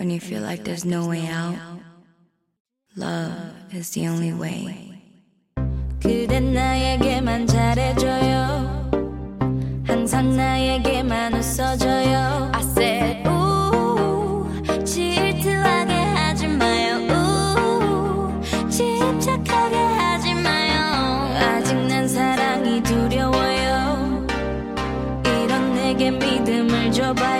When you feel like there's no way out, love is the only way. 그댄 나에게만 잘해줘요. 항상 나에게만 웃어줘요. I said, ooh, 질투하게 하지 마요. ooh, 집착하게 하지 마요. 아직 난 사랑이 두려워요. 이런 내게 믿음을 줘봐요.